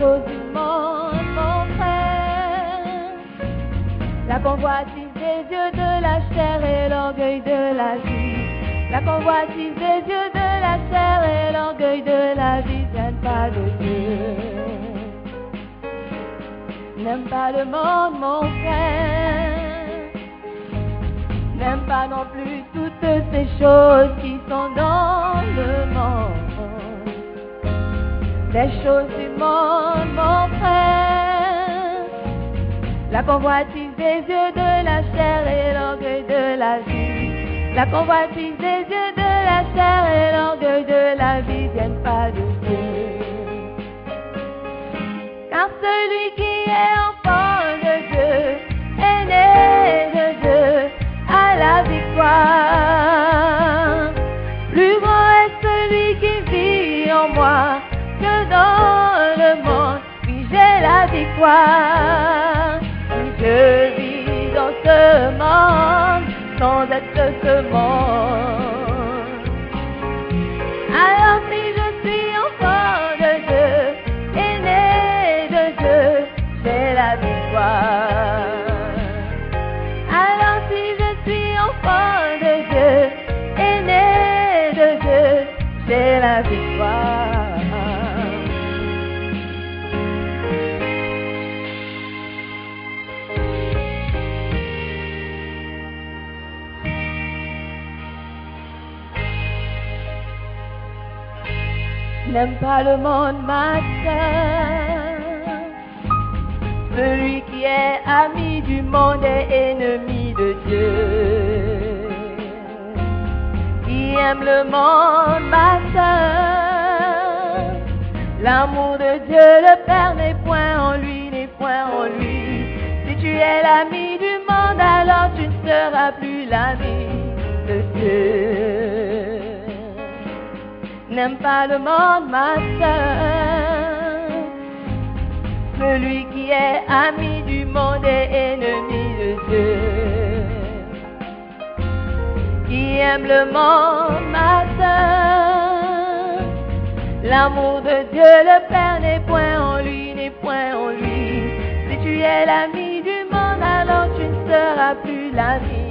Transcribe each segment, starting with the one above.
Du frère. La convoitise des yeux de la chair et l'orgueil de la vie. La convoitise des yeux de la chair et l'orgueil de la vie viennent pas de Dieu. N'aime pas le monde, mon frère. N'aime pas non plus toutes ces choses qui sont dans le monde. Les choses du monde, mon frère. La convoitise des yeux de la chair et l'orgueil de la vie. La convoitise des yeux de la chair et l'orgueil de la vie viennent pas de Dieu. Car celui qui est enfant je vis dans ce monde sans être ce monde. N'aime pas le monde, ma sœur. Celui qui est ami du monde est ennemi de Dieu. Qui aime le monde, ma sœur. L'amour de Dieu, le Père n'est point en lui, n'est point en lui. Si tu es l'ami du monde, alors tu ne seras plus l'ami de Dieu. N'aime pas le monde, ma sœur. Celui qui est ami du monde est ennemi de Dieu. Qui aime le monde, ma sœur. L'amour de Dieu, le Père n'est point en lui, n'est point en lui. Si tu es l'ami du monde, alors tu ne seras plus l'ami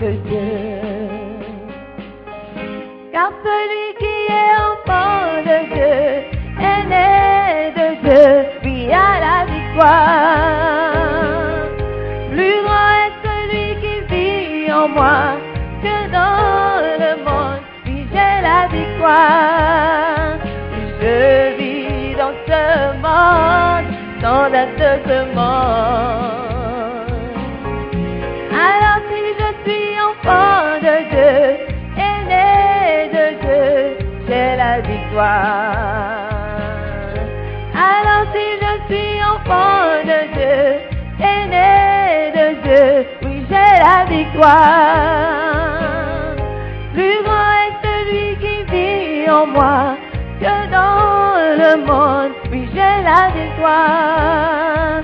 de Dieu. Car celui qui est enfant de Dieu est né de Dieu, oui à la victoire. Plus grand est celui qui vit en moi que dans le monde, oui j'ai la victoire. Je vis dans ce monde, sans être ce monde. Alors si je suis enfant de Dieu, et né de Dieu, oui j'ai la victoire. Plus grand est en moi que dans le monde, oui, j'ai la victoire.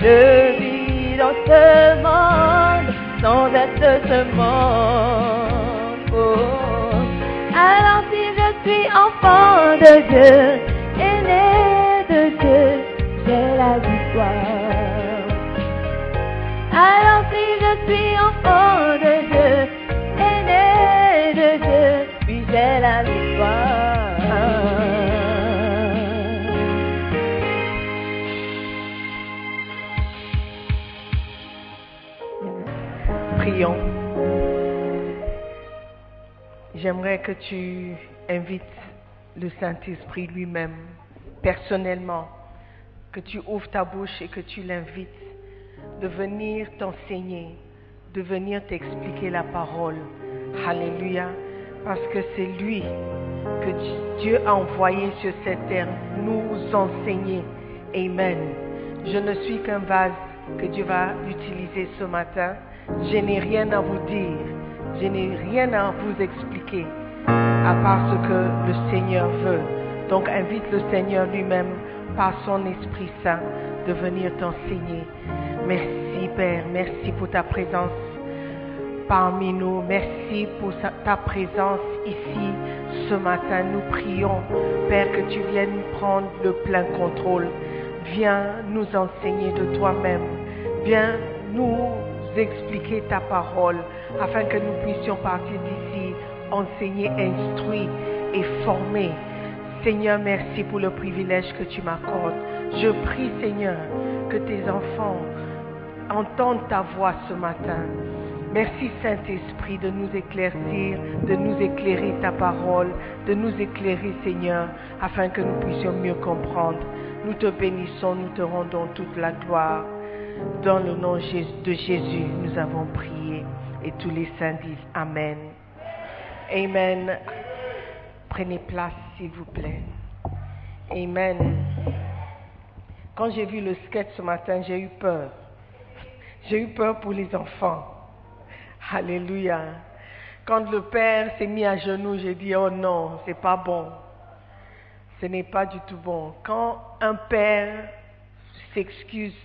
Je vis dans ce monde sans être ce monde. Alors si je suis enfant de Dieu, aîné de Dieu, j'ai la victoire. Alors si je suis enfant de Dieu, aîné de Dieu, puis j'ai la victoire. Prions. J'aimerais que tu invites le Saint-Esprit lui-même, personnellement, que tu ouvres ta bouche et que tu l'invites de venir t'enseigner, de venir t'expliquer la parole. Alléluia. Parce que c'est lui que Dieu a envoyé sur cette terre nous enseigner. Amen. Je ne suis qu'un vase que Dieu va utiliser ce matin. Je n'ai rien à vous dire. Je n'ai rien à vous expliquer à part ce que le Seigneur veut. Donc invite le Seigneur lui-même par son Esprit Saint de venir t'enseigner. Merci Père, merci pour ta présence parmi nous. Merci pour ta présence ici ce matin. Nous prions, Père, que tu viennes prendre le plein contrôle. Viens nous enseigner de toi-même. Viens nous expliquer ta parole afin que nous puissions partir d'ici enseignés, instruits et formés. Seigneur, merci pour le privilège que tu m'accordes. Je prie, Seigneur, que tes enfants entendent ta voix ce matin. Merci Saint-Esprit de nous éclaircir, de nous éclairer ta parole, de nous éclairer Seigneur, afin que nous puissions mieux comprendre. Nous te bénissons, nous te rendons toute la gloire. Dans le nom de Jésus, nous avons prié et tous les saints disent Amen. Amen. Prenez place, s'il vous plaît. Amen. Quand j'ai vu le sketch ce matin, j'ai eu peur. J'ai eu peur pour les enfants. Alléluia. Quand le père s'est mis à genoux, j'ai dit, oh non, c'est pas bon. Ce n'est pas du tout bon. Quand un père s'excuse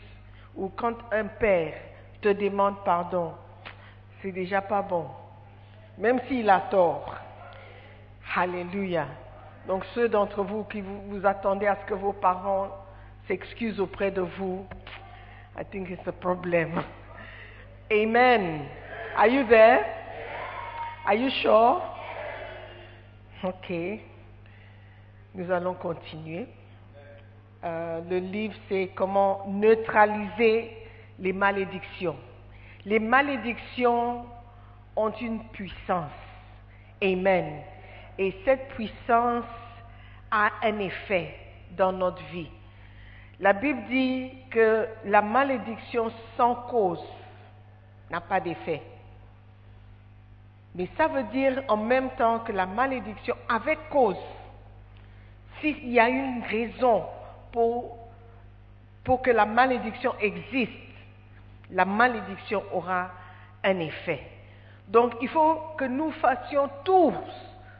ou quand un père te demande pardon, c'est déjà pas bon. Même s'il a tort. Alléluia. Donc ceux d'entre vous qui vous, vous attendez à ce que vos parents s'excusent auprès de vous, I think it's a problem. Amen. Are you there? Are you sure? Ok. Nous allons continuer. Euh, le livre, c'est comment neutraliser les malédictions. Les malédictions ont une puissance. Amen. Et cette puissance a un effet dans notre vie. La Bible dit que la malédiction sans cause n'a pas d'effet. Mais ça veut dire en même temps que la malédiction avec cause, s'il y a une raison pour, pour que la malédiction existe, la malédiction aura un effet. Donc il faut que nous fassions tout,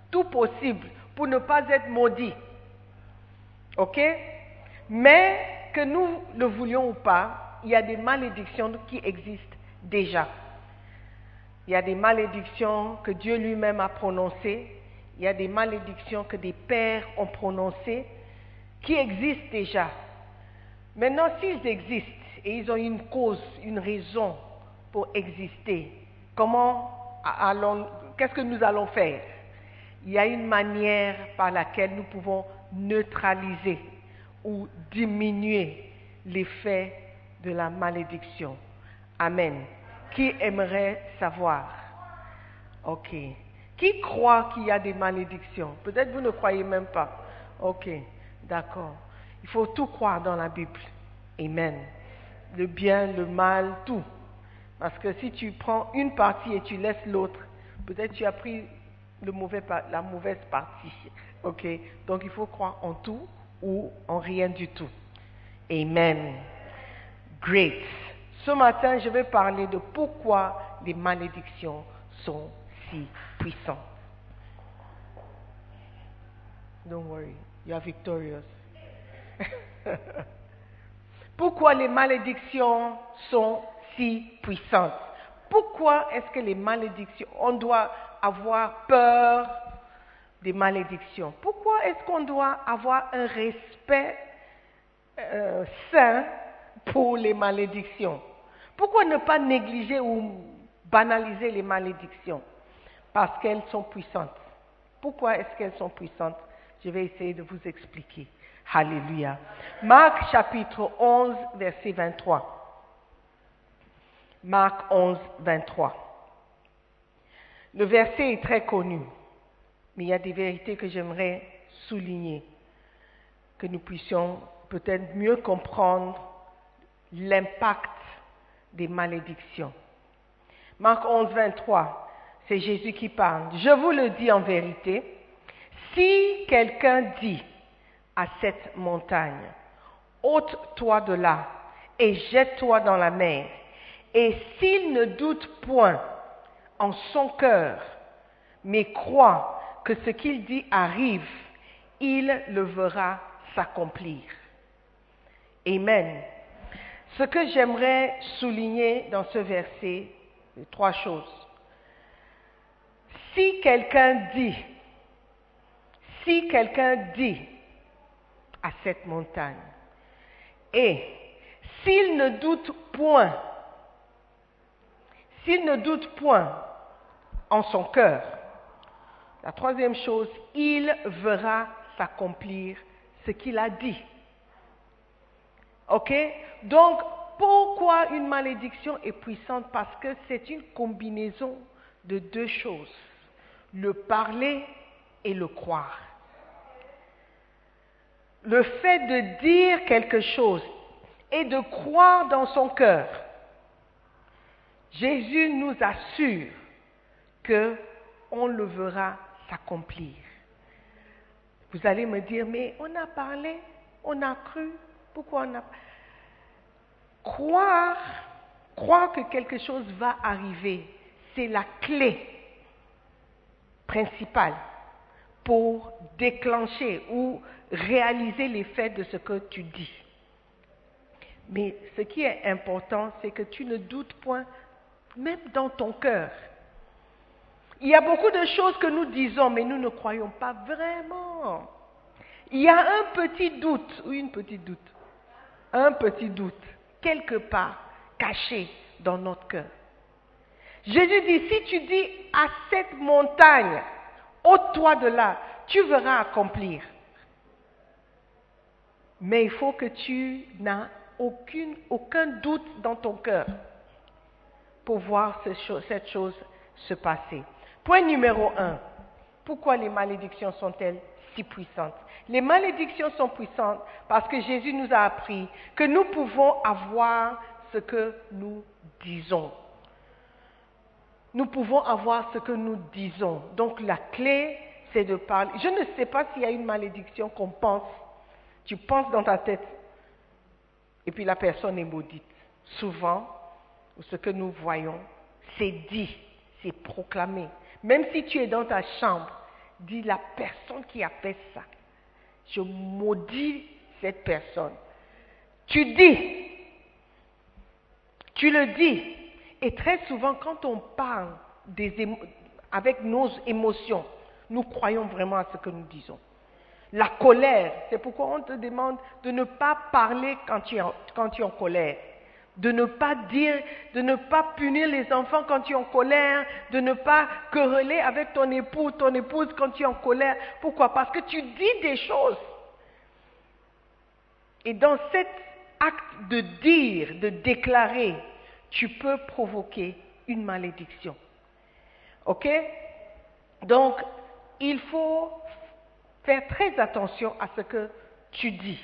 tout possible pour ne pas être maudits. OK? Mais que nous le voulions ou pas, il y a des malédictions qui existent déjà. Il y a des malédictions que Dieu lui-même a prononcées. Il y a des malédictions que des pères ont prononcées qui existent déjà. Maintenant, s'ils existent et ils ont une cause, une raison pour exister, comment qu'est-ce que nous allons faire? Il y a une manière par laquelle nous pouvons neutraliser ou diminuer l'effet de la malédiction. Amen. Qui aimerait savoir? Ok. Qui croit qu'il y a des malédictions? Peut-être vous ne croyez même pas. Ok, d'accord. Il faut tout croire dans la Bible. Amen. Le bien, le mal, tout. Parce que si tu prends une partie et tu laisses l'autre, peut-être tu as pris la mauvaise partie. Ok? Donc il faut croire en tout ou en rien du tout. Amen. Great. Ce matin, je vais parler de pourquoi les malédictions sont si puissantes. Don't worry, you are victorious. Pourquoi les malédictions sont si puissantes Pourquoi est-ce que les malédictions, on doit avoir peur des malédictions? Pourquoi est-ce qu'on doit avoir un respect euh, sain pour les malédictions? Pourquoi ne pas négliger ou banaliser les malédictions? Parce qu'elles sont puissantes. Pourquoi est-ce qu'elles sont puissantes? Je vais essayer de vous expliquer. Alléluia. Marc chapitre 11, verset 23. Marc 11, 23. Le verset est très connu, mais il y a des vérités que j'aimerais souligner, que nous puissions peut-être mieux comprendre l'impact des malédictions. Marc 11, 23, c'est Jésus qui parle. Je vous le dis en vérité, si quelqu'un dit à cette montagne, ôte-toi de là et jette-toi dans la mer, et s'il ne doute point en son cœur, mais croit que ce qu'il dit arrive, il le verra s'accomplir. Amen. Ce que j'aimerais souligner dans ce verset, trois choses. Si quelqu'un dit, si quelqu'un dit à cette montagne, et s'il ne doute point, s'il ne doute point en son cœur, la troisième chose, il verra s'accomplir ce qu'il a dit. OK? Donc, pourquoi une malédiction est puissante? Parce que c'est une combinaison de deux choses, le parler et le croire. Le fait de dire quelque chose et de croire dans son cœur, Jésus nous assure que on le verra s'accomplir. Vous allez me dire, mais on a parlé, on a cru, pourquoi on a... Croire, croire que quelque chose va arriver, c'est la clé principale pour déclencher ou réaliser l'effet de ce que tu dis. Mais ce qui est important, c'est que tu ne doutes point, même dans ton cœur. Il y a beaucoup de choses que nous disons, mais nous ne croyons pas vraiment. Il y a un petit doute, ou une petite doute, un petit doute, quelque part, caché dans notre cœur. Jésus dit, si tu dis à cette montagne, ôte-toi de là, tu verras accomplir. Mais il faut que tu n'as aucun doute dans ton cœur pour voir cette chose se passer. Point numéro un. Pourquoi les malédictions sont-elles si puissantes? Les malédictions sont puissantes parce que Jésus nous a appris que nous pouvons avoir ce que nous disons. Nous pouvons avoir ce que nous disons. Donc la clé, c'est de parler. Je ne sais pas s'il y a une malédiction qu'on pense. Tu penses dans ta tête et puis la personne est maudite. Souvent, ce que nous voyons, c'est dit, c'est proclamé. Même si tu es dans ta chambre, dis la personne qui a fait ça. Je maudis cette personne. Tu dis, tu le dis. Et très souvent, quand on parle avec nos émotions, nous croyons vraiment à ce que nous disons. La colère, c'est pourquoi on te demande de ne pas parler quand tu es en colère de ne pas dire, de ne pas punir les enfants quand tu es en colère, de ne pas quereller avec ton époux, ton épouse quand tu es en colère. Pourquoi? Parce que tu dis des choses. Et dans cet acte de dire, de déclarer, tu peux provoquer une malédiction. OK? Donc, il faut faire très attention à ce que tu dis.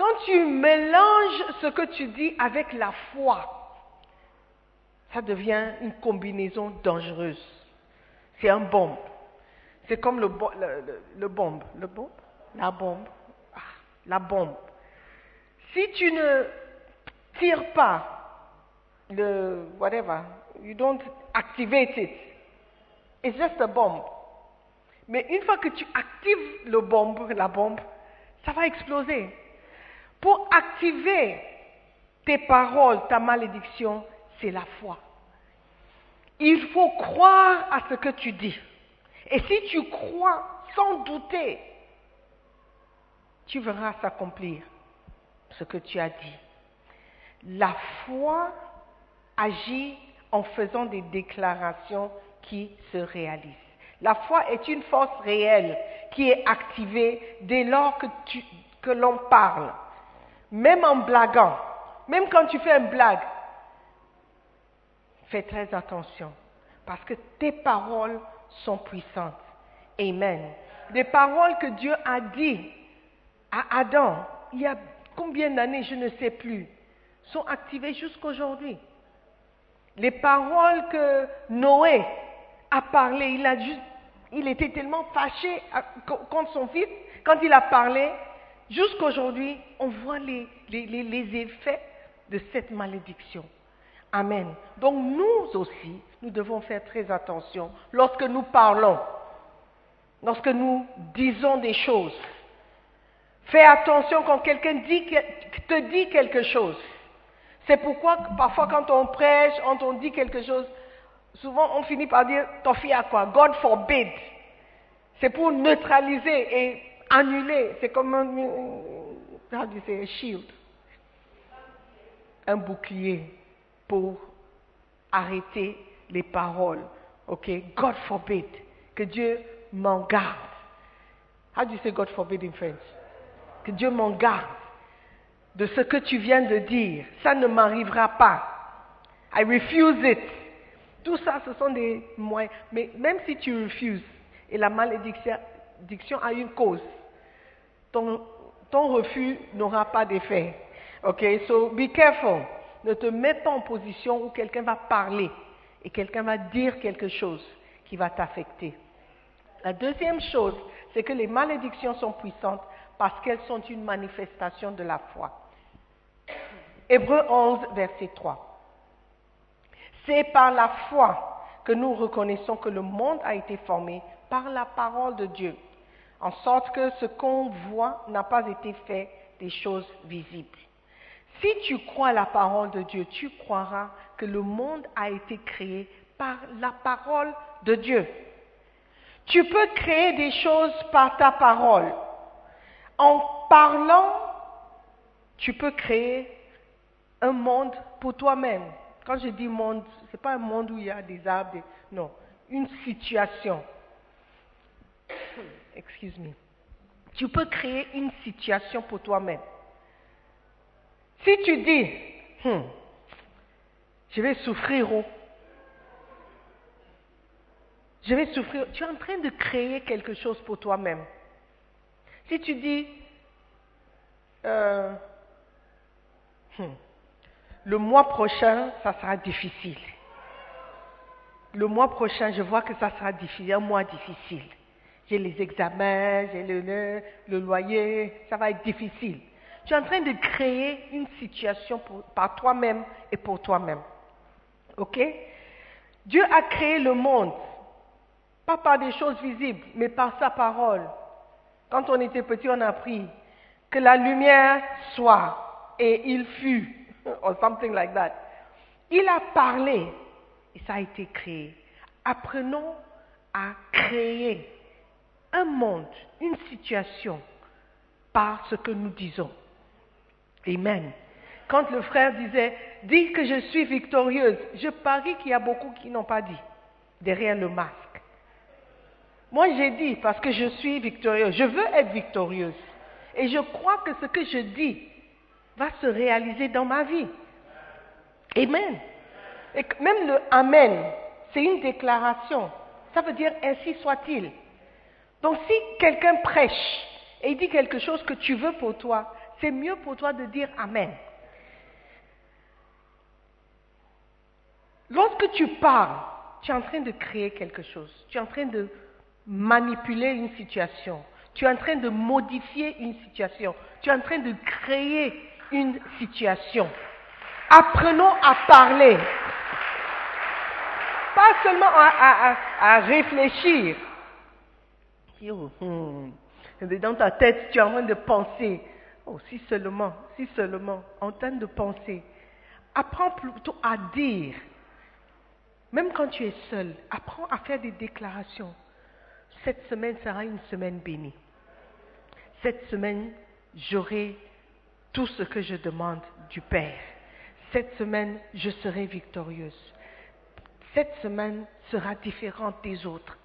Quand tu mélanges ce que tu dis avec la foi, ça devient une combinaison dangereuse. C'est un bombe. C'est comme le, bombe La bombe. Ah, la bombe. Si tu ne tires pas le whatever, you don't activate it, it's just a bomb. Mais une fois que tu actives le bombe, la bombe, ça va exploser. Pour activer tes paroles, ta malédiction, c'est la foi. Il faut croire à ce que tu dis. Et si tu crois sans douter, tu verras s'accomplir ce que tu as dit. La foi agit en faisant des déclarations qui se réalisent. La foi est une force réelle qui est activée dès lors que, l'on parle, même en blaguant, même quand tu fais une blague. Fais très attention parce que tes paroles sont puissantes. Amen. Des paroles que Dieu a dit à Adam il y a combien d'années, je ne sais plus, sont activées jusqu'aujourd'hui. Les paroles que Noé a parlé, il, était tellement fâché contre son fils quand il a parlé. Jusqu'aujourd'hui, on voit les, les- les- les effets de cette malédiction. Amen. Donc nous aussi, nous devons faire très attention lorsque nous parlons, lorsque nous disons des choses. Fais attention quand quelqu'un te dit quelque chose. C'est pourquoi parfois quand on prêche, quand on dit quelque chose, souvent on finit par dire ton fils à quoi? God forbid. C'est pour neutraliser et annuler. C'est comme un, say, a shield. Un bouclier pour arrêter les paroles. Ok? God forbid. Que Dieu m'en garde. How do you say God forbid in French? Que Dieu m'en garde de ce que tu viens de dire. Ça ne m'arrivera pas. I refuse it. Tout ça, ce sont des moyens. Mais même si tu refuses, et la malédiction diction a une cause, ton, refus n'aura pas d'effet. Ok, so be careful. Ne te mets pas en position où quelqu'un va parler et quelqu'un va dire quelque chose qui va t'affecter. La deuxième chose, c'est que les malédictions sont puissantes parce qu'elles sont une manifestation de la foi. Hébreu 11, verset 3. C'est par la foi que nous reconnaissons que le monde a été formé par la parole de Dieu, en sorte que ce qu'on voit n'a pas été fait des choses visibles. Si tu crois la parole de Dieu, tu croiras que le monde a été créé par la parole de Dieu. Tu peux créer des choses par ta parole. En parlant, tu peux créer un monde pour toi-même. Quand je dis monde, ce n'est pas un monde où il y a des arbres, non, une situation. Excuse me. Tu peux créer une situation pour toi-même. Si tu dis, Hmm, je vais souffrir, oh. je vais souffrir, tu es en train de créer quelque chose pour toi-même. Si tu dis, euh, hmm, le mois prochain, ça sera difficile. Le mois prochain, je vois que ça sera difficile, un mois difficile. J'ai les examens, j'ai le, le, loyer, ça va être difficile. Tu es en train de créer une situation par toi-même et pour toi-même. OK? Dieu a créé le monde, pas par des choses visibles, mais par sa parole. Quand on était petit, on a appris que la lumière soit et il fut, or something like that. Il a parlé et ça a été créé. Apprenons à créer un monde, une situation par ce que nous disons. Amen. Quand le frère disait, dis que je suis victorieuse, je parie qu'il y a beaucoup qui n'ont pas dit derrière le masque. Moi, j'ai dit parce que je suis victorieuse. Je veux être victorieuse. Et je crois que ce que je dis va se réaliser dans ma vie. Amen. Et même le Amen, c'est une déclaration. Ça veut dire ainsi soit-il. Donc si quelqu'un prêche et dit quelque chose que tu veux pour toi, c'est mieux pour toi de dire Amen. Lorsque tu parles, tu es en train de créer quelque chose. Tu es en train de manipuler une situation. Tu es en train de modifier une situation. Tu es en train de créer une situation. Apprenons à parler. Pas seulement à réfléchir. Hmm. Dans ta tête, tu es en train de penser, oh, si seulement, si seulement, en train de penser. Apprends plutôt à dire, même quand tu es seul, apprends à faire des déclarations. Cette semaine sera une semaine bénie. Cette semaine, j'aurai tout ce que je demande du Père. Cette semaine, je serai victorieuse. Cette semaine sera différente des autres.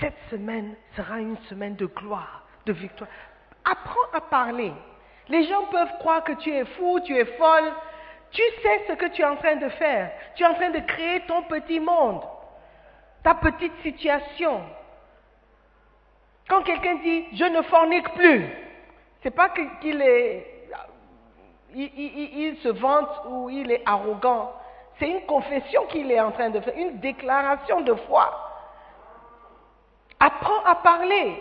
Cette semaine sera une semaine de gloire, de victoire. Apprends à parler. Les gens peuvent croire que tu es fou, tu es folle. Tu sais ce que tu es en train de faire. Tu es en train de créer ton petit monde, ta petite situation. Quand quelqu'un dit je ne fornique plus, c'est pas qu'il est, il, se vante ou il est arrogant. C'est une confession qu'il est en train de faire, une déclaration de foi. Apprends à parler,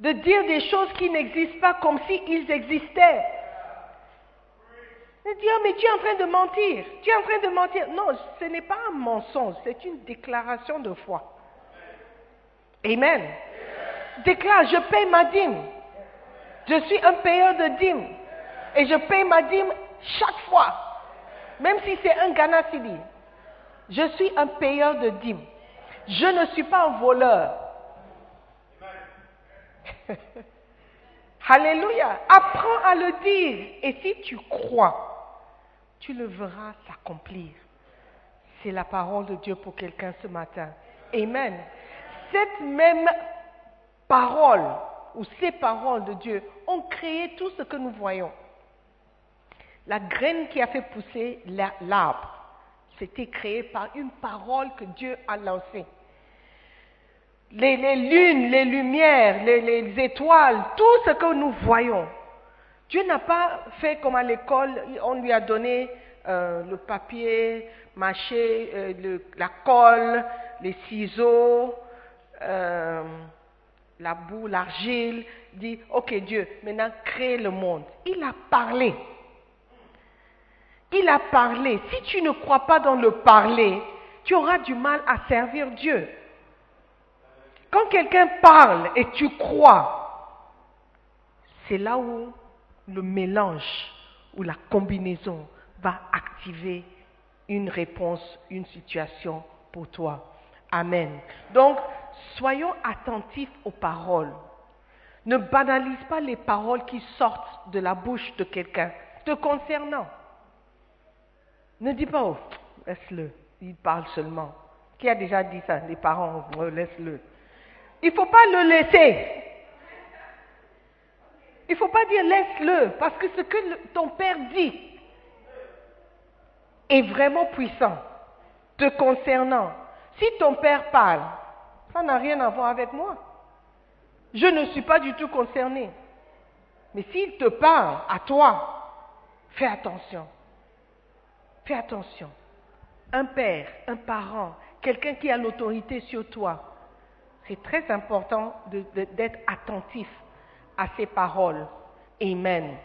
de dire des choses qui n'existent pas comme s'ils existaient. De dire, mais tu es en train de mentir, tu es en train de mentir. Non, ce n'est pas un mensonge, c'est une déclaration de foi. Amen. Déclare, je paye ma dîme. Je suis un payeur de dîme. Et je paye ma dîme chaque fois. Même si c'est un Ghana Je suis un payeur de dîme. Je ne suis pas un voleur. Alléluia. Apprends à le dire. Et si tu crois, tu le verras s'accomplir. C'est la parole de Dieu pour quelqu'un ce matin. Amen. Cette même parole ou ces paroles de Dieu ont créé tout ce que nous voyons. La graine qui a fait pousser l'arbre, c'était créé par une parole que Dieu a lancée les, lunes, les lumières, les, étoiles, tout ce que nous voyons. Dieu n'a pas fait comme à l'école, on lui a donné euh, le papier mâché, euh, la colle, les ciseaux, euh, la boue, l'argile, dit, ok Dieu, maintenant crée le monde. Il a parlé. Il a parlé. Si tu ne crois pas dans le parler, tu auras du mal à servir Dieu. Quand quelqu'un parle et tu crois, c'est là où le mélange ou la combinaison va activer une réponse, une situation pour toi. Amen. Donc, soyons attentifs aux paroles. Ne banalise pas les paroles qui sortent de la bouche de quelqu'un te concernant. Ne dis pas, oh, laisse-le, il parle seulement. Qui a déjà dit ça? Les parents, oh, laisse-le. Il ne faut pas le laisser. Il ne faut pas dire laisse-le, parce que ce que ton père dit est vraiment puissant, te concernant. Si ton père parle, ça n'a rien à voir avec moi. Je ne suis pas du tout concerné. Mais s'il te parle à toi, fais attention. Fais attention. Un père, un parent, quelqu'un qui a l'autorité sur toi, c'est très important d'être attentif à ces paroles. Amen.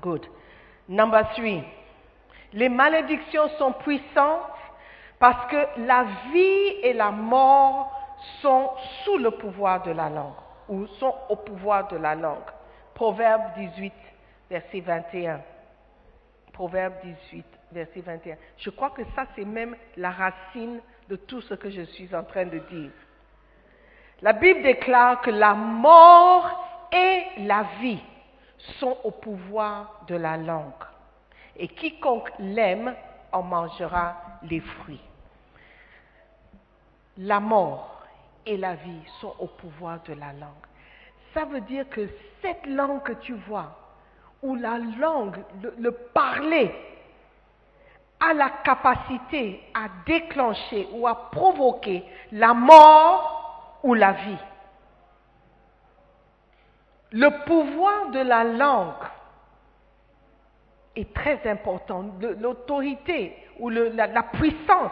Good. Number three. Les malédictions sont puissantes parce que la vie et la mort sont sous le pouvoir de la langue ou sont au pouvoir de la langue. Proverbe 18, verset 21. Proverbe 18, verset 21. Je crois que ça, c'est même la racine de tout ce que je suis en train de dire. La Bible déclare que la mort et la vie sont au pouvoir de la langue. Et quiconque l'aime en mangera les fruits. La mort et la vie sont au pouvoir de la langue. Ça veut dire que cette langue que tu vois, ou la langue, le, le parler, a la capacité à déclencher ou à provoquer la mort ou la vie. Le pouvoir de la langue est très important. L'autorité ou la, puissance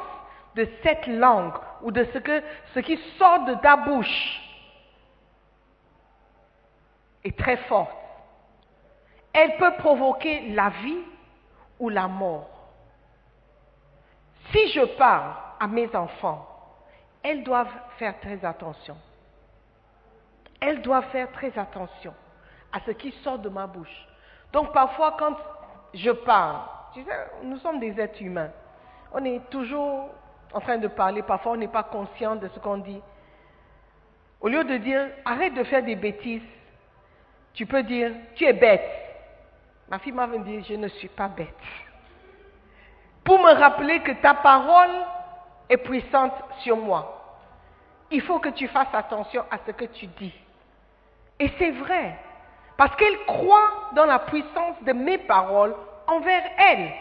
de cette langue ou de ce, que, ce qui sort de ta bouche est très forte. Elle peut provoquer la vie ou la mort. Si je parle à mes enfants elles doivent faire très attention. elle doit faire très attention à ce qui sort de ma bouche. Donc parfois quand je parle, nous sommes des êtres humains. On est toujours en train de parler, parfois on n'est pas conscient de ce qu'on dit. Au lieu de dire arrête de faire des bêtises, tu peux dire tu es bête. Ma fille m'a dit je ne suis pas bête. Pour me rappeler que ta parole est puissante sur moi. Il faut que tu fasses attention à ce que tu dis. Et c'est vrai, parce qu'elle croit dans la puissance de mes paroles envers elle.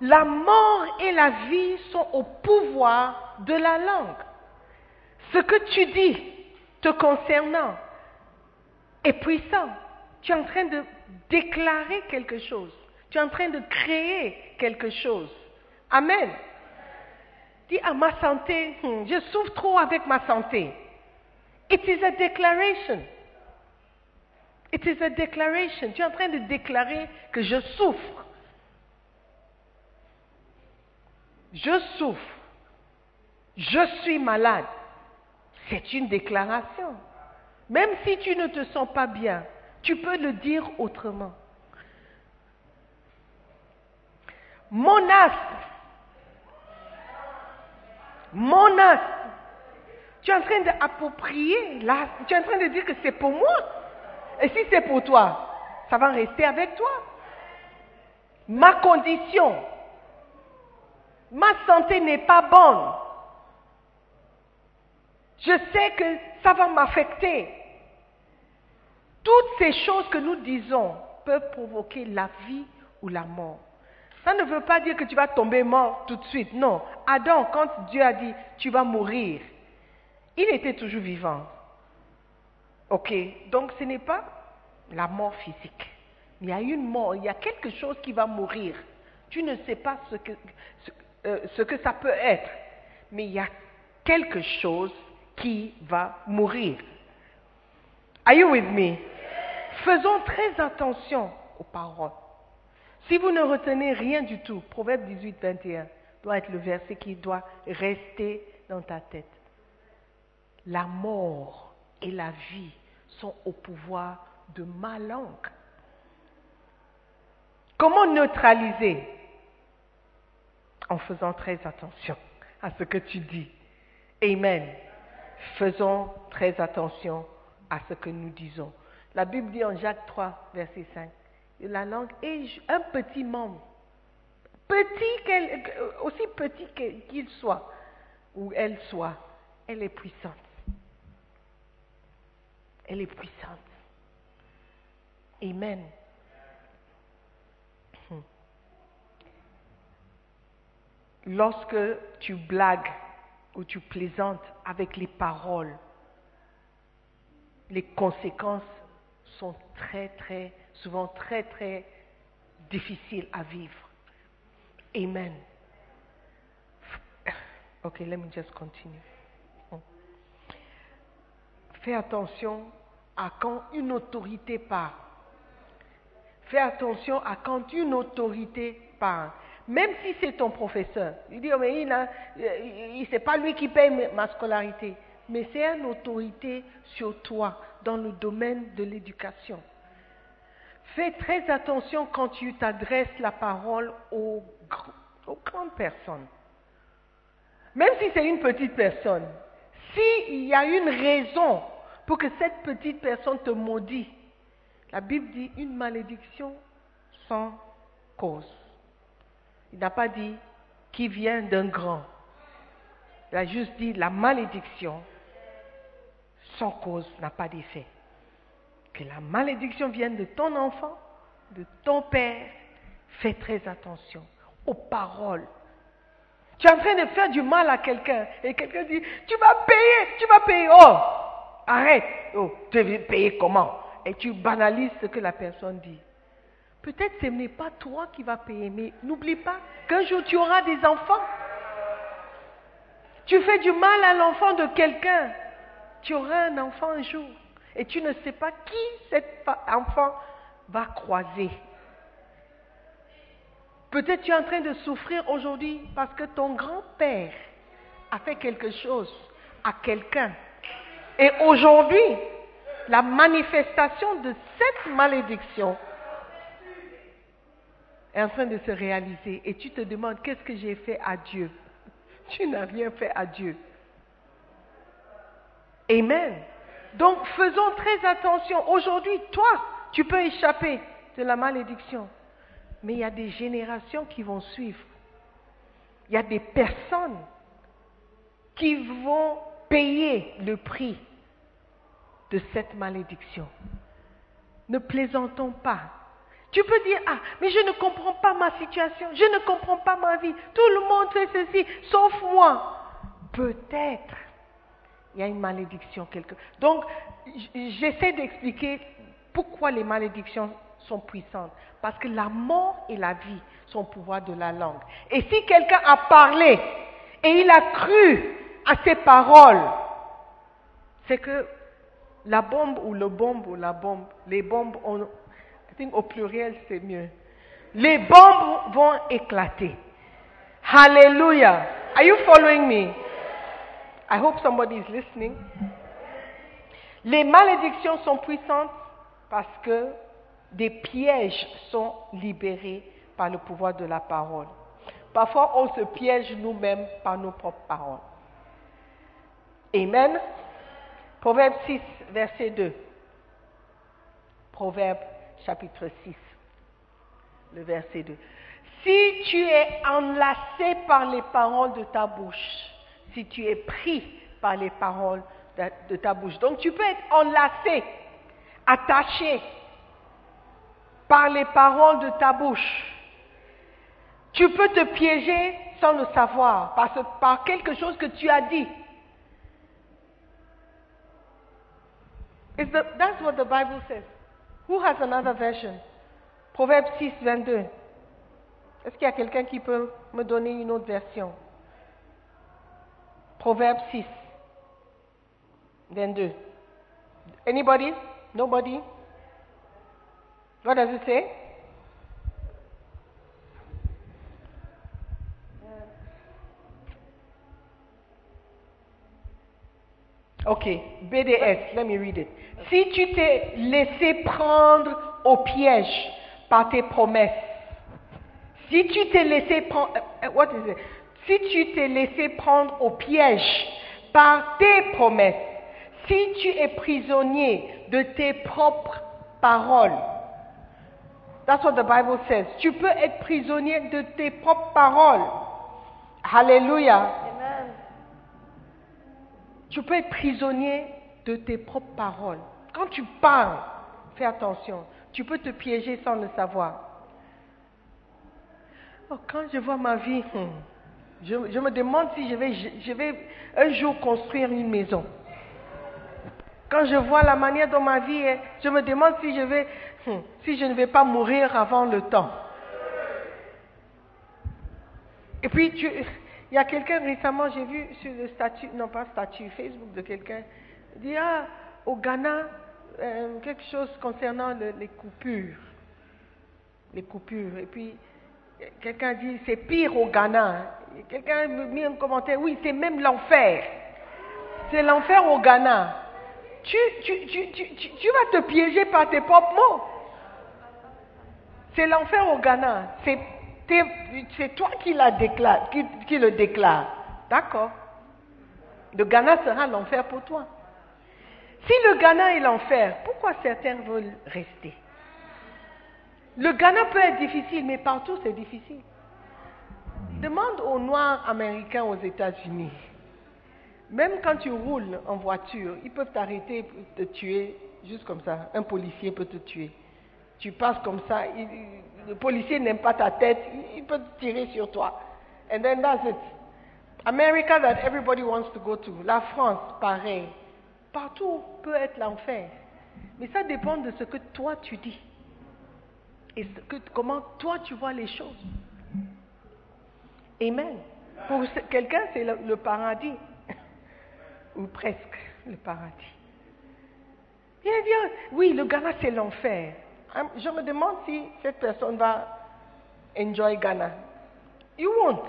La mort et la vie sont au pouvoir de la langue. Ce que tu dis te concernant est puissant. Tu es en train de déclarer quelque chose. Tu es en train de créer quelque chose. Amen. Dis à ma santé, hmm, je souffre trop avec ma santé. It is a declaration. It is a declaration. Tu es en train de déclarer que je souffre. Je souffre. Je suis malade. C'est une déclaration. Même si tu ne te sens pas bien, tu peux le dire autrement. Mon asthme. Mon asthme. Tu es en train d'approprier l'asthme. Tu es en train de dire que c'est pour moi. Et si c'est pour toi, ça va rester avec toi. Ma condition, ma santé n'est pas bonne. Je sais que ça va m'affecter. Toutes ces choses que nous disons peuvent provoquer la vie ou la mort. Ça ne veut pas dire que tu vas tomber mort tout de suite. Non. Adam, quand Dieu a dit tu vas mourir, il était toujours vivant. Ok. Donc ce n'est pas la mort physique. Il y a une mort, il y a quelque chose qui va mourir. Tu ne sais pas ce que, euh, ça peut être, mais il y a quelque chose qui va mourir. Are you with me? Faisons très attention aux paroles. Si vous ne retenez rien du tout, Proverbe 18, 21 doit être le verset qui doit rester dans ta tête. La mort et la vie sont au pouvoir de ma langue. Comment neutraliser? En faisant très attention à ce que tu dis. Amen. Faisons très attention à ce que nous disons. La Bible dit en Jacques 3, verset 5, la langue est un petit membre, petit aussi petit qu'il soit, ou elle soit, elle est puissante. Elle est puissante. Amen. Hmm. Lorsque tu blagues ou tu plaisantes avec les paroles, les conséquences sont très, très, souvent très, très difficiles à vivre. Amen. Ok, let me just continue. Fais attention à quand une autorité parle. Fais attention à quand une autorité parle. Même si c'est ton professeur. Il dit, oh, mais il, a, c'est pas lui qui paye ma scolarité. Mais c'est une autorité sur toi dans le domaine de l'éducation. Fais très attention quand tu t'adresses la parole aux, grandes personnes. Même si c'est une petite personne. S'il y a une raison pour que cette petite personne te maudit, la Bible dit une malédiction sans cause. Il n'a pas dit qui vient d'un grand. Il a juste dit la malédiction sans cause n'a pas d'effet. Que la malédiction vienne de ton enfant, de ton père, fais très attention aux paroles. Tu es en train de faire du mal à quelqu'un et quelqu'un dit, tu vas payer, tu vas payer. Oh, arrête. Oh, tu veux payer comment? Et tu banalises ce que la personne dit. Peut-être ce n'est pas toi qui vas payer, mais n'oublie pas qu'un jour tu auras des enfants. Tu fais du mal à l'enfant de quelqu'un. Tu auras un enfant un jour. Et tu ne sais pas qui cet enfant va croiser. Peut-être tu es en train de souffrir aujourd'hui parce que ton grand-père a fait quelque chose à quelqu'un Et aujourd'hui, la manifestation de cette malédiction est en train de se réaliser. Et tu te demandes, qu'est-ce que j'ai fait à Dieu? Tu n'as rien fait à Dieu. Amen. Donc faisons très attention. Aujourd'hui, toi, tu peux échapper de la malédiction. Mais il y a des générations qui vont suivre. Il y a des personnes qui vont payer le prix de cette malédiction. Ne plaisantons pas. Tu peux dire, ah, mais je ne comprends pas ma situation, je ne comprends pas ma vie, tout le monde fait ceci, sauf moi. Peut-être, il y a une malédiction quelque. Donc, j'essaie d'expliquer pourquoi les malédictions sont puissantes. Parce que la mort et la vie sont au pouvoir de la langue. Et si quelqu'un a parlé et il a cru à ses paroles, c'est que la bombe ou le bombe ou la bombe, les bombes, on, I think au pluriel c'est mieux. Les bombes vont éclater. Hallelujah. Are you following me? I hope somebody is listening. Les malédictions sont puissantes parce que des pièges sont libérés par le pouvoir de la parole. Parfois, on se piège nous-mêmes par nos propres paroles. Amen. Proverbe 6, verset 2. Proverbe chapitre 6, le verset 2. Si tu es enlacé par les paroles de ta bouche, si tu es pris par les paroles de, ta bouche, donc tu peux être enlacé, attaché par les paroles de ta bouche. Tu peux te piéger sans le savoir, par, par quelque chose que tu as dit. The- that's what the Bible says. Who has another version? Proverbe 6, 22. Est-ce qu'il y a quelqu'un qui peut me donner une autre version? Proverbe 6, 22. Anybody? Nobody? What does it say? Ok, BDS, let me read it. Si tu t'es laissé prendre au piège par tes promesses, si tu t'es laissé prendre, what is it? Si tu t'es laissé prendre au piège par tes promesses, si tu es prisonnier de tes propres paroles, that's what the Bible says. Tu peux être prisonnier de tes propres paroles. Hallelujah. Amen. Tu peux être prisonnier de tes propres paroles. Quand tu parles, fais attention. Tu peux te piéger sans le savoir. Oh, quand je vois ma vie, hmm, je, me demande si je vais, un jour construire une maison. Quand je vois la manière dont ma vie est, je me demande si je vais, hmm, si je ne vais pas mourir avant le temps. Et puis, tu- il y a quelqu'un récemment, j'ai vu sur le statut, non pas statut, Facebook de quelqu'un, dit, ah, au Ghana, euh, quelque chose concernant le- les coupures. Les coupures. Et puis, quelqu'un dit, c'est pire au Ghana. Quelqu'un a mis un commentaire, oui, c'est même l'enfer. C'est l'enfer au Ghana. Tu, tu, vas te piéger par tes propres mots. C'est l'enfer au Ghana. C'est toi qui, la déclare, qui, qui le déclare. D'accord. Le Ghana sera l'enfer pour toi. Si le Ghana est l'enfer, pourquoi certains veulent rester? Le Ghana peut être difficile, mais partout c'est difficile. Demande aux Noirs américains aux États-Unis. Même quand tu roules en voiture, ils peuvent t'arrêter te tuer, juste comme ça. Un policier peut te tuer. Tu passes comme ça, le policier n'aime pas ta tête, il, peut tirer sur toi. And then that's it. America that everybody wants to go to. La France, pareil. Partout peut être l'enfer. Mais ça dépend de ce que toi tu dis. Et comment toi tu vois les choses. Amen. Pour quelqu'un, c'est le, paradis. Ou presque le paradis. Il va oui, le Ghana, c'est l'enfer. Hein, Je me demande si cette personne va enjoy Ghana. You won't.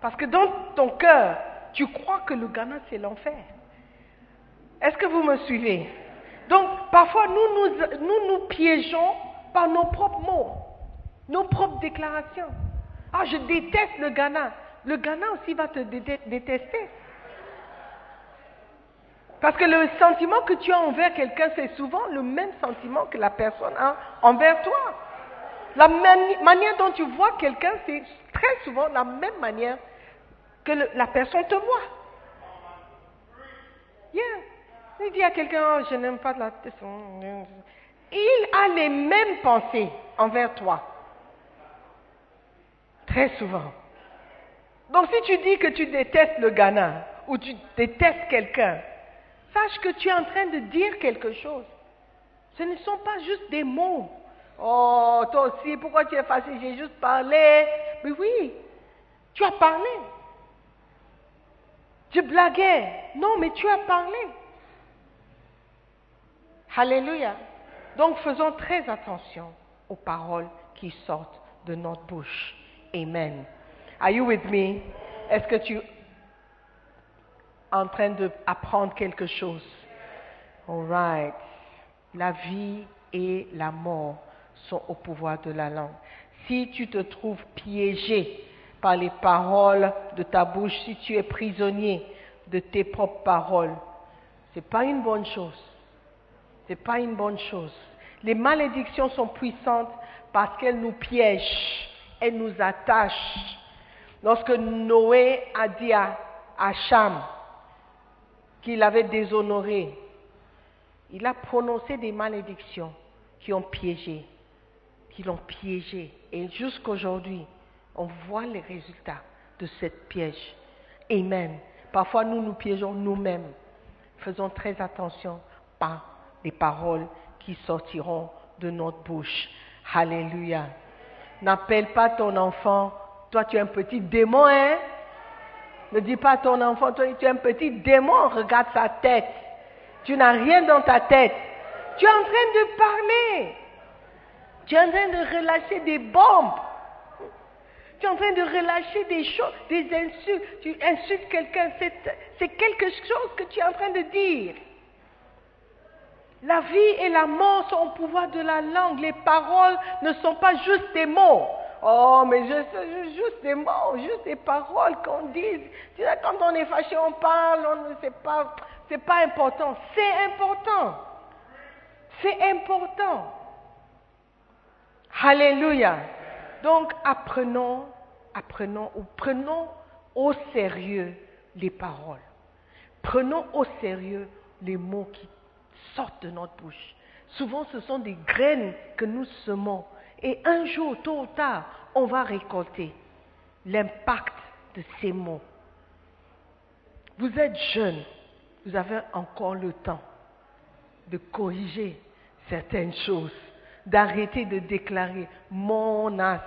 Parce que dans ton cœur, tu crois que le Ghana, c'est l'enfer. Est-ce que vous me suivez? Donc, parfois, nous nous, nous nous piégeons par nos propres mots, nos propres déclarations. Ah, je déteste le Ghana. Le Ghana aussi va te dé- détester. Parce que le sentiment que tu as envers quelqu'un, c'est souvent le même sentiment que la personne a envers toi. La mani- manière dont tu vois quelqu'un, c'est très souvent la même manière que la personne te voit. Il dit à quelqu'un, Oh, je n'aime pas la... Il a les mêmes pensées envers toi. Très souvent. Donc si tu dis que tu détestes le Ghana ou tu détestes quelqu'un, sache que tu es en train de dire quelque chose. Ce ne sont pas juste des mots. Oh, toi aussi, pourquoi tu es facile? J'ai juste parlé. Mais oui, tu as parlé. Je blaguais. Non, mais tu as parlé. Alléluia. Donc faisons très attention aux paroles qui sortent de notre bouche. Amen. Are you with me? Est-ce que tu es en train d'apprendre quelque chose? All right. La vie et la mort sont au pouvoir de la langue. Si tu te trouves piégé par les paroles de ta bouche, si tu es prisonnier de tes propres paroles, ce n'est pas une bonne chose. Ce n'est pas une bonne chose. Les malédictions sont puissantes parce qu'elles nous piègent, elles nous attachent. Lorsque Noé a dit à, à Cham qu'il avait déshonoré, il a prononcé des malédictions qui ont piégé, qui l'ont piégé. Et jusqu'aujourd'hui, on voit les résultats de cette piège. Amen. Parfois, nous nous piégeons nous-mêmes. Faisons très attention par les paroles qui sortiront de notre bouche. Alléluia. N'appelle pas ton enfant, toi tu es un petit démon, hein? Ne dis pas à ton enfant, toi tu es un petit démon, regarde sa tête. Tu n'as rien dans ta tête. Tu es en train de parler. Tu es en train de relâcher des bombes. Tu es en train de relâcher des choses, des insultes. Tu insultes quelqu'un, c'est, quelque chose que tu es en train de dire. La vie et la mort sont au pouvoir de la langue. Les paroles ne sont pas juste des mots. Oh, mais je, juste des mots, juste des paroles qu'on dit. Tu sais, quand on est fâché, on parle, on ne sait pas. C'est pas important. C'est important. C'est important. Alléluia. Donc, apprenons, apprenons ou prenons au sérieux les paroles. Prenons au sérieux les mots qui sortent de notre bouche. Souvent, ce sont des graines que nous semons. Et un jour, tôt ou tard, on va récolter l'impact de ces mots. Vous êtes jeune, vous avez encore le temps de corriger certaines choses, d'arrêter de déclarer mon as,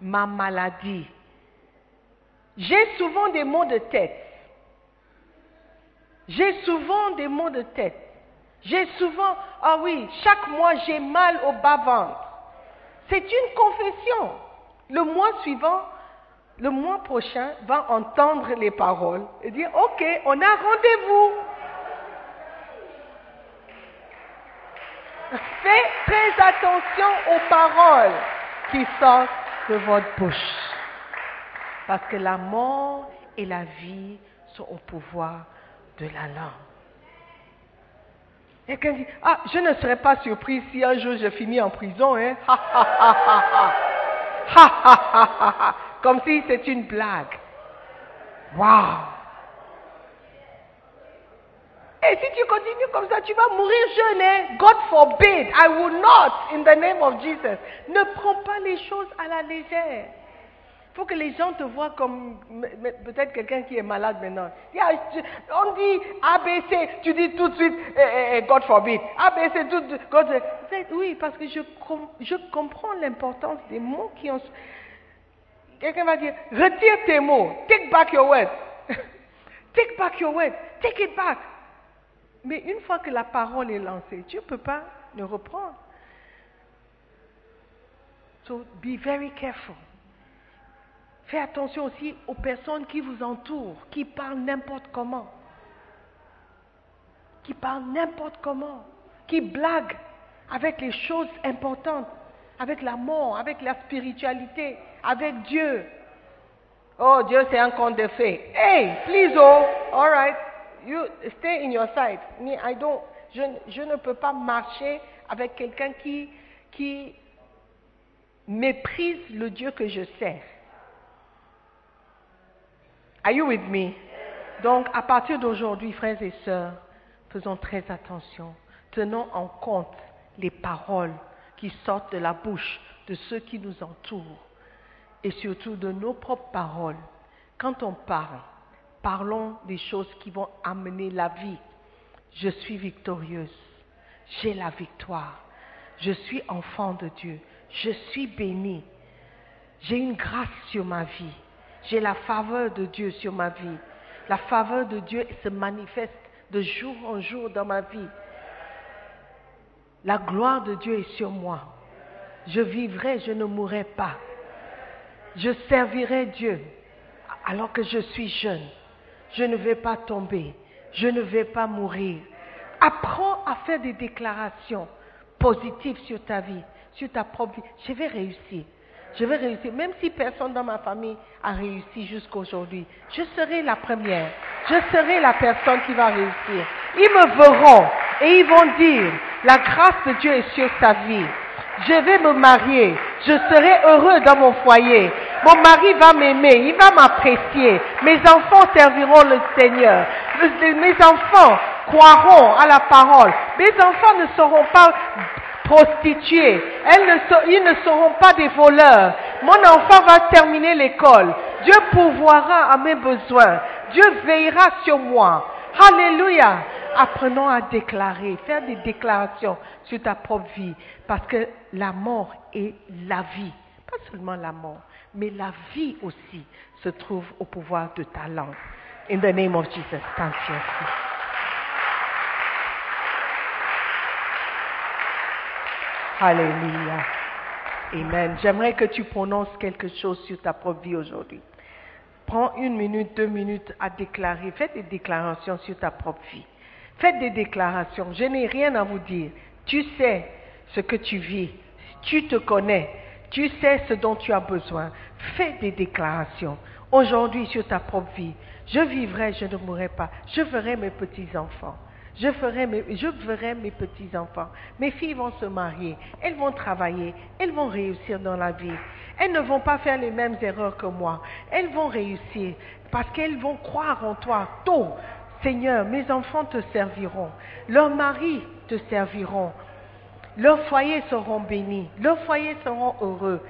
ma maladie. J'ai souvent des maux de tête. J'ai souvent des maux de tête. J'ai souvent, ah oui, chaque mois j'ai mal au bas-ventre. C'est une confession. Le mois suivant, le mois prochain, va entendre les paroles et dire, ok, on a rendez-vous. Faites attention aux paroles qui sortent de votre bouche. Parce que la mort et la vie sont au pouvoir de la langue. Quelqu'un dit, ah, je ne serais pas surpris si un jour je finis en prison, hein. Ha, ha, ha, ha, ha. Ha, ha, ha, ha, ha. Comme si c'est une blague. Waouh! Et si tu continues comme ça, tu vas mourir jeune, hein? God forbid, I will not, in the name of Jesus. Ne prends pas les choses à la légère. Il faut que les gens te voient comme peut-être quelqu'un qui est malade maintenant. On dit ABC, tu dis tout de suite eh, eh, eh, God forbid. ABC, tout de God. Oui, parce que je, je comprends l'importance des mots qui ont. Quelqu'un va dire retire tes mots, take back your words. take back your words, take it back. Mais une fois que la parole est lancée, tu ne peux pas le reprendre. So be very careful. Fais attention aussi aux personnes qui vous entourent, qui parlent n'importe comment, qui parle n'importe comment, qui blague avec les choses importantes, avec la mort, avec la spiritualité, avec Dieu. Oh, Dieu, c'est un conte de fées. Hey, please, oh, all right, you stay in your side. Me, I don't, je, je ne peux pas marcher avec quelqu'un qui, qui méprise le Dieu que je sers. Are you with me? Donc, à partir d'aujourd'hui, frères et sœurs, faisons très attention. Tenons en compte les paroles qui sortent de la bouche de ceux qui nous entourent et surtout de nos propres paroles. Quand on parle, parlons des choses qui vont amener la vie. Je suis victorieuse. J'ai la victoire. Je suis enfant de Dieu. Je suis béni. J'ai une grâce sur ma vie. J'ai la faveur de Dieu sur ma vie. La faveur de Dieu se manifeste de jour en jour dans ma vie. La gloire de Dieu est sur moi. Je vivrai, je ne mourrai pas. Je servirai Dieu alors que je suis jeune. Je ne vais pas tomber. Je ne vais pas mourir. Apprends à faire des déclarations positives sur ta vie, sur ta propre vie. Je vais réussir. Je vais réussir. Même si personne dans ma famille a réussi jusqu'aujourd'hui, je serai la première. Je serai la personne qui va réussir. Ils me verront et ils vont dire, la grâce de Dieu est sur sa vie. Je vais me marier. Je serai heureux dans mon foyer. Mon mari va m'aimer. Il va m'apprécier. Mes enfants serviront le Seigneur. Mes enfants croiront à la parole. Mes enfants ne seront pas prostituées. Elles ne ils ne seront pas des voleurs. Mon enfant va terminer l'école. Dieu pourvoira à mes besoins. Dieu veillera sur moi. Alléluia. Apprenons à déclarer, faire des déclarations sur ta propre vie. Parce que la mort est la vie. Pas seulement la mort, mais la vie aussi se trouve au pouvoir de ta langue. In the name of Jesus. Thank you. Alléluia. Amen. J'aimerais que tu prononces quelque chose sur ta propre vie aujourd'hui. Prends une minute, deux minutes à déclarer. Faites des déclarations sur ta propre vie. Faites des déclarations. Je n'ai rien à vous dire. Tu sais ce que tu vis. Tu te connais. Tu sais ce dont tu as besoin. Fais des déclarations. Aujourd'hui sur ta propre vie. Je vivrai, je ne mourrai pas. Je ferai mes petits-enfants. Je, ferai mes, je verrai mes petits-enfants. Mes filles vont se marier. Elles vont travailler. Elles vont réussir dans la vie. Elles ne vont pas faire les mêmes erreurs que moi. Elles vont réussir parce qu'elles vont croire en toi tôt. Seigneur, mes enfants te serviront. Leurs maris te serviront. Leurs foyers seront bénis. Leurs foyers seront heureux.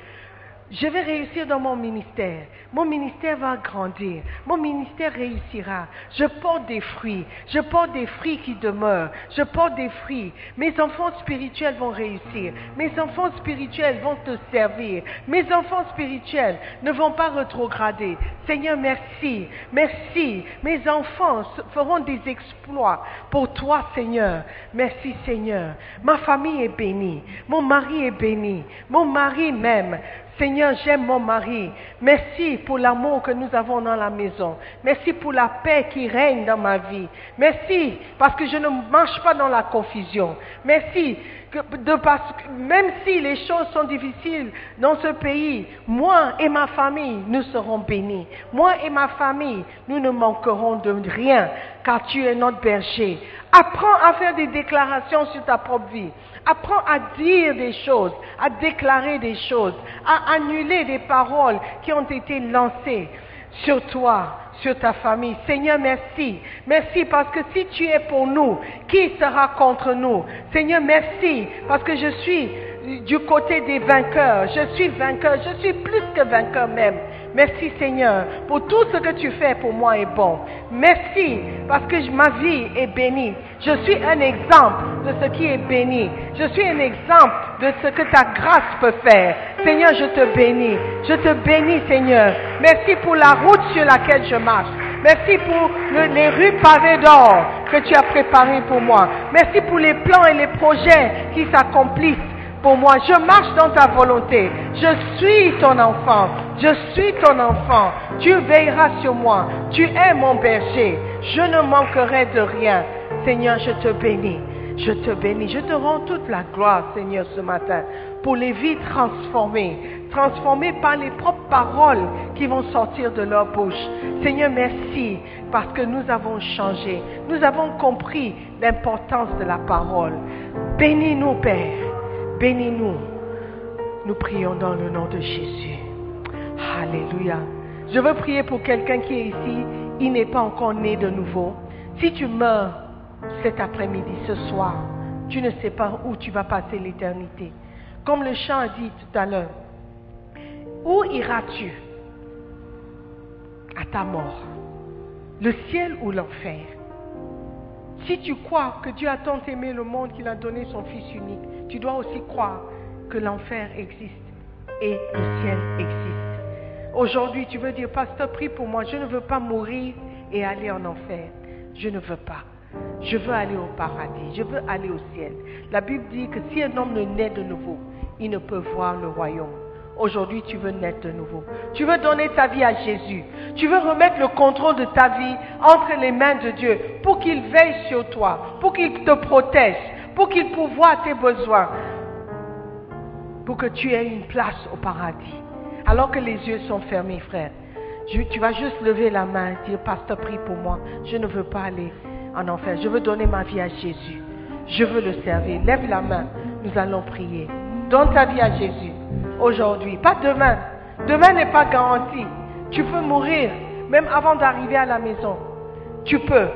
Je vais réussir dans mon ministère. Mon ministère va grandir. Mon ministère réussira. Je porte des fruits. Je porte des fruits qui demeurent. Je porte des fruits. Mes enfants spirituels vont réussir. Mes enfants spirituels vont te servir. Mes enfants spirituels ne vont pas rétrograder. Seigneur, merci. Merci. Mes enfants feront des exploits pour toi, Seigneur. Merci, Seigneur. Ma famille est bénie. Mon mari est béni. Mon mari m'aime. Seigneur, j'aime mon mari. Merci pour l'amour que nous avons dans la maison. Merci pour la paix qui règne dans ma vie. Merci parce que je ne marche pas dans la confusion. Merci parce que même si les choses sont difficiles dans ce pays, moi et ma famille, nous serons bénis. Moi et ma famille, nous ne manquerons de rien, car tu es notre berger. Apprends à faire des déclarations sur ta propre vie. Apprends à dire des choses, à déclarer des choses, à annuler des paroles qui ont été lancées sur toi, sur ta famille. Seigneur, merci. Merci parce que si tu es pour nous, qui sera contre nous? Seigneur, merci parce que je suis du côté des vainqueurs. Je suis vainqueur. Je suis plus que vainqueur même. Merci Seigneur pour tout ce que tu fais pour moi est bon. Merci parce que ma vie est bénie. Je suis un exemple de ce qui est béni. Je suis un exemple de ce que ta grâce peut faire. Seigneur, je te bénis. Je te bénis Seigneur. Merci pour la route sur laquelle je marche. Merci pour les rues pavées d'or que tu as préparées pour moi. Merci pour les plans et les projets qui s'accomplissent pour moi. Je marche dans ta volonté. Je suis ton enfant. Je suis ton enfant. Tu veilleras sur moi. Tu es mon berger. Je ne manquerai de rien. Seigneur, je te bénis. Je te bénis. Je te rends toute la gloire, Seigneur, ce matin, pour les vies transformées, transformées par les propres paroles qui vont sortir de leur bouche. Seigneur, merci parce que nous avons changé. Nous avons compris l'importance de la parole. Bénis-nous, Père. Bénis-nous. Nous prions dans le nom de Jésus. Alléluia. Je veux prier pour quelqu'un qui est ici, il n'est pas encore né de nouveau. Si tu meurs cet après-midi, ce soir, tu ne sais pas où tu vas passer l'éternité. Comme le chant a dit tout à l'heure, où iras-tu à ta mort? Le ciel ou l'enfer? Si tu crois que Dieu a tant aimé le monde qu'il a donné son Fils unique, tu dois aussi croire que l'enfer existe et le ciel existe. Aujourd'hui, tu veux dire, pasteur, prie pour moi, je ne veux pas mourir et aller en enfer. Je ne veux pas. Je veux aller au paradis, je veux aller au ciel. La Bible dit que si un homme ne naît de nouveau, il ne peut voir le royaume. Aujourd'hui, tu veux naître de nouveau. Tu veux donner ta vie à Jésus. Tu veux remettre le contrôle de ta vie entre les mains de Dieu pour qu'il veille sur toi, pour qu'il te protège, pour qu'il pourvoie tes besoins, pour que tu aies une place au paradis. Alors que les yeux sont fermés, frère. tu vas juste lever la main et dire, Pasteur, prie pour moi. Je ne veux pas aller en enfer. Je veux donner ma vie à Jésus. Je veux le servir. Lève la main. Nous allons prier. Donne ta vie à Jésus. Aujourd'hui. Pas demain. Demain n'est pas garanti. Tu peux mourir même avant d'arriver à la maison. Tu peux.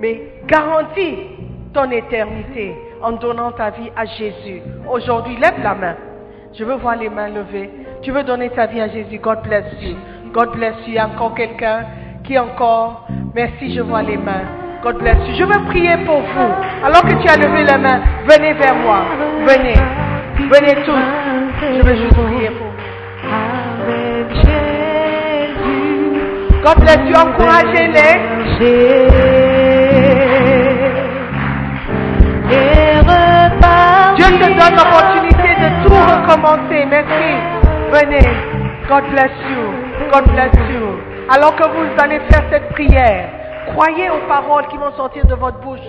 Mais garantis ton éternité en donnant ta vie à Jésus. Aujourd'hui, lève la main. Je veux voir les mains levées. Tu veux donner ta vie à Jésus. God bless you. God bless you. Il y a encore quelqu'un qui encore. Merci, je vois les mains. God bless you. Je veux prier pour vous. Alors que tu as levé la main, venez vers moi. Venez. Venez tous. Je veux juste prier pour vous. God bless you. Encouragez-les. Dieu te donne l'opportunité de tout recommencer. Merci. Venez. God bless you. God bless you. Alors que vous allez faire cette prière, croyez aux paroles qui vont sortir de votre bouche.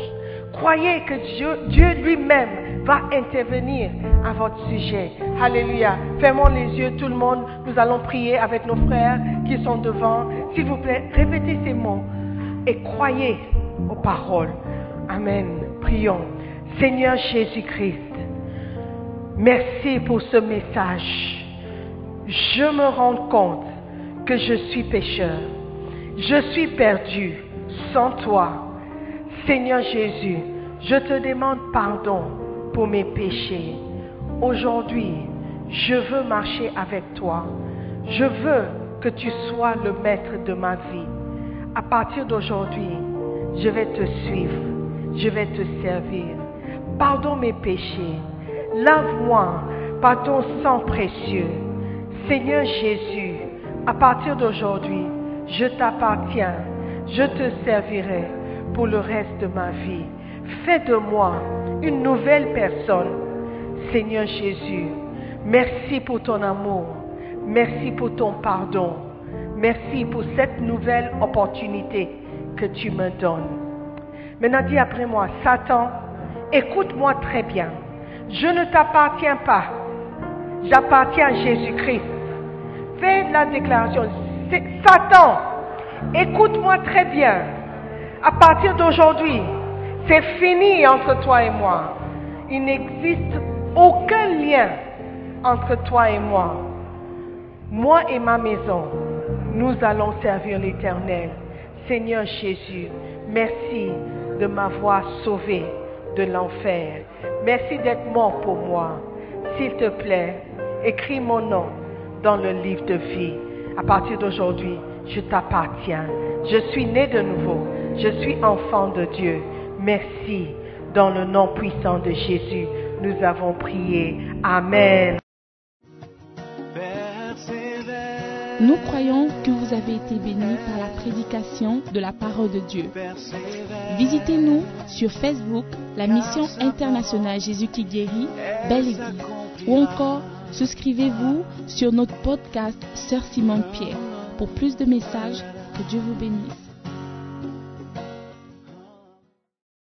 Croyez que Dieu, Dieu lui-même va intervenir à votre sujet. Alléluia. Fermons les yeux, tout le monde. Nous allons prier avec nos frères qui sont devant. S'il vous plaît, répétez ces mots et croyez aux paroles. Amen. Prions. Seigneur Jésus-Christ, merci pour ce message. Je me rends compte que je suis pécheur. Je suis perdu sans toi. Seigneur Jésus, je te demande pardon pour mes péchés. Aujourd'hui, je veux marcher avec toi. Je veux que tu sois le maître de ma vie. À partir d'aujourd'hui, je vais te suivre. Je vais te servir. Pardonne mes péchés. Lave-moi par ton sang précieux. Seigneur Jésus, à partir d'aujourd'hui, je t'appartiens. Je te servirai pour le reste de ma vie. Fais de moi une nouvelle personne. Seigneur Jésus, merci pour ton amour. Merci pour ton pardon. Merci pour cette nouvelle opportunité que tu me donnes. Maintenant dis après moi, Satan, écoute-moi très bien. Je ne t'appartiens pas. J'appartiens à Jésus-Christ. Fais la déclaration. Satan, écoute-moi très bien. À partir d'aujourd'hui, c'est fini entre toi et moi. Il n'existe aucun lien entre toi et moi. Moi et ma maison, nous allons servir l'Éternel. Seigneur Jésus, merci de m'avoir sauvé de l'enfer. Merci d'être mort pour moi. S'il te plaît, écris mon nom dans le livre de vie. À partir d'aujourd'hui, je t'appartiens. Je suis né de nouveau. Je suis enfant de Dieu. Merci. Dans le nom puissant de Jésus, nous avons prié. Amen. Nous croyons que vous avez été bénis par la prédication de la parole de Dieu. Visitez-nous sur Facebook, la mission internationale Jésus qui guérit, Belle Église, ou encore souscrivez-vous sur notre podcast Sœur Simone Pierre pour plus de messages. Que Dieu vous bénisse.